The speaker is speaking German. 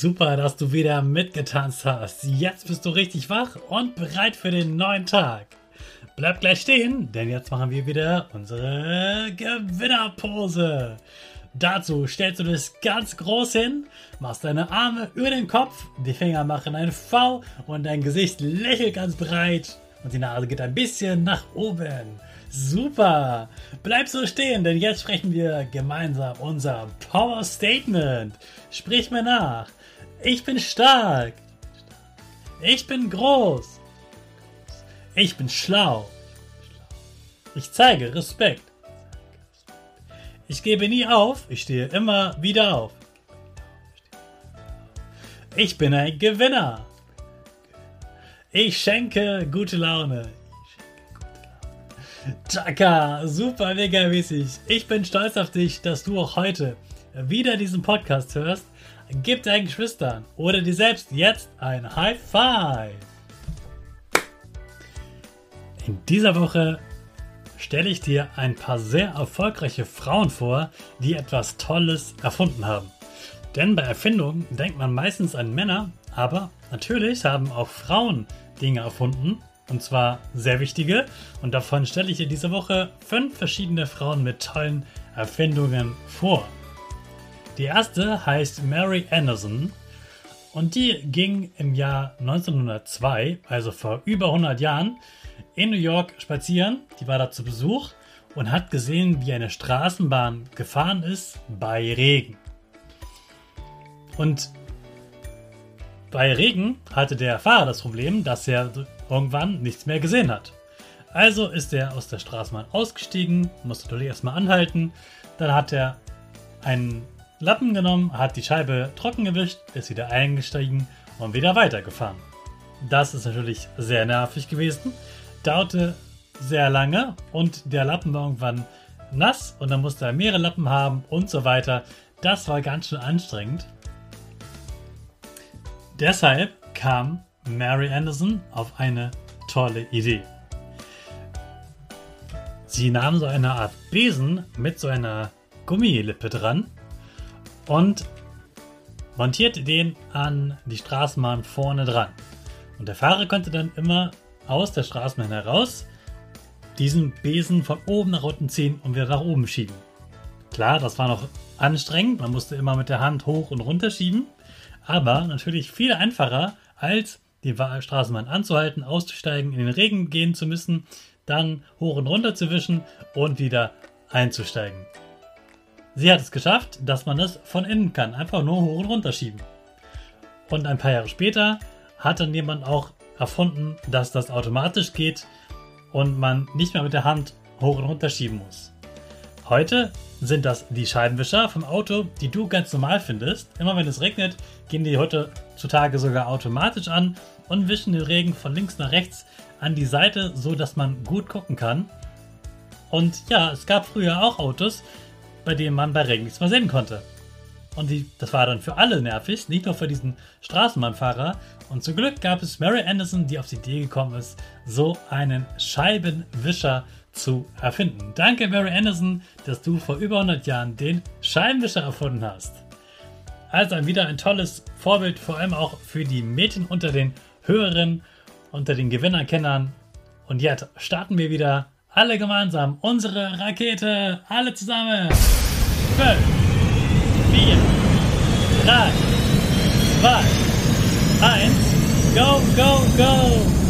Super, dass du wieder mitgetanzt hast. Jetzt bist du richtig wach und bereit für den neuen Tag. Bleib gleich stehen, denn jetzt machen wir wieder unsere Gewinnerpose. Dazu stellst du dich ganz groß hin, machst deine Arme über den Kopf, die Finger machen ein V und dein Gesicht lächelt ganz breit und die Nase geht ein bisschen nach oben. Super! Bleib so stehen, denn jetzt sprechen wir gemeinsam unser Power Statement. Sprich mir nach. Ich bin stark. Ich bin groß. Ich bin schlau. Ich zeige Respekt. Ich gebe nie auf, ich stehe immer wieder auf. Ich bin ein Gewinner. Ich schenke gute Laune. Chaka, super mega mäßig. Ich bin stolz auf dich, dass du auch heute wieder diesen Podcast hörst. Gib deinen Geschwistern oder dir selbst jetzt ein High Five. In dieser Woche stelle ich dir ein paar sehr erfolgreiche Frauen vor, die etwas Tolles erfunden haben. Denn bei Erfindungen denkt man meistens an Männer, aber natürlich haben auch Frauen Dinge erfunden und zwar sehr wichtige. Und davon stelle ich dir diese Woche fünf verschiedene Frauen mit tollen Erfindungen vor. Die erste heißt Mary Anderson und die ging im Jahr 1902, also vor über 100 Jahren, in New York spazieren. Die war da zu Besuch und hat gesehen, wie eine Straßenbahn gefahren ist bei Regen. Und bei Regen hatte der Fahrer das Problem, dass er irgendwann nichts mehr gesehen hat. Also ist er aus der Straßenbahn ausgestiegen, musste natürlich erstmal anhalten. Dann hat er einen Lappen genommen, hat die Scheibe trocken gewischt, ist wieder eingestiegen und wieder weitergefahren. Das ist natürlich sehr nervig gewesen, dauerte sehr lange und der Lappen war irgendwann nass und dann musste er mehrere Lappen haben und so weiter. Das war ganz schön anstrengend. Deshalb kam Mary Anderson auf eine tolle Idee. Sie nahm so eine Art Besen mit so einer Gummilippe dran und montierte den an die Straßenbahn vorne dran. Und der Fahrer konnte dann immer aus der Straßenbahn heraus diesen Besen von oben nach unten ziehen und wieder nach oben schieben. Klar, das war noch anstrengend, man musste immer mit der Hand hoch und runter schieben, aber natürlich viel einfacher als die Straßenbahn anzuhalten, auszusteigen, in den Regen gehen zu müssen, dann hoch und runter zu wischen und wieder einzusteigen. Sie hat es geschafft, dass man es von innen kann, einfach nur hoch und runter schieben. Und ein paar Jahre später hat dann jemand auch erfunden, dass das automatisch geht und man nicht mehr mit der Hand hoch und runter schieben muss. Heute sind das die Scheibenwischer vom Auto, die du ganz normal findest. Immer wenn es regnet, gehen die heutzutage sogar automatisch an und wischen den Regen von links nach rechts an die Seite, so dass man gut gucken kann. Und ja, es gab früher auch Autos, bei denen man bei Regen nichts mehr sehen konnte. Und die, das war dann für alle nervig, nicht nur für diesen Straßenbahnfahrer. Und zum Glück gab es Mary Anderson, die auf die Idee gekommen ist, so einen Scheibenwischer zu erfinden. Danke, Mary Anderson, dass du vor über 100 Jahren den Scheibenwischer erfunden hast. Also wieder ein tolles Vorbild, vor allem auch für die Mädchen unter den Hörern, unter den Gewinnerkennern. Und jetzt starten wir wieder alle gemeinsam unsere Rakete. Alle zusammen. 5, 4, 3, 2, 1. Go, go, go!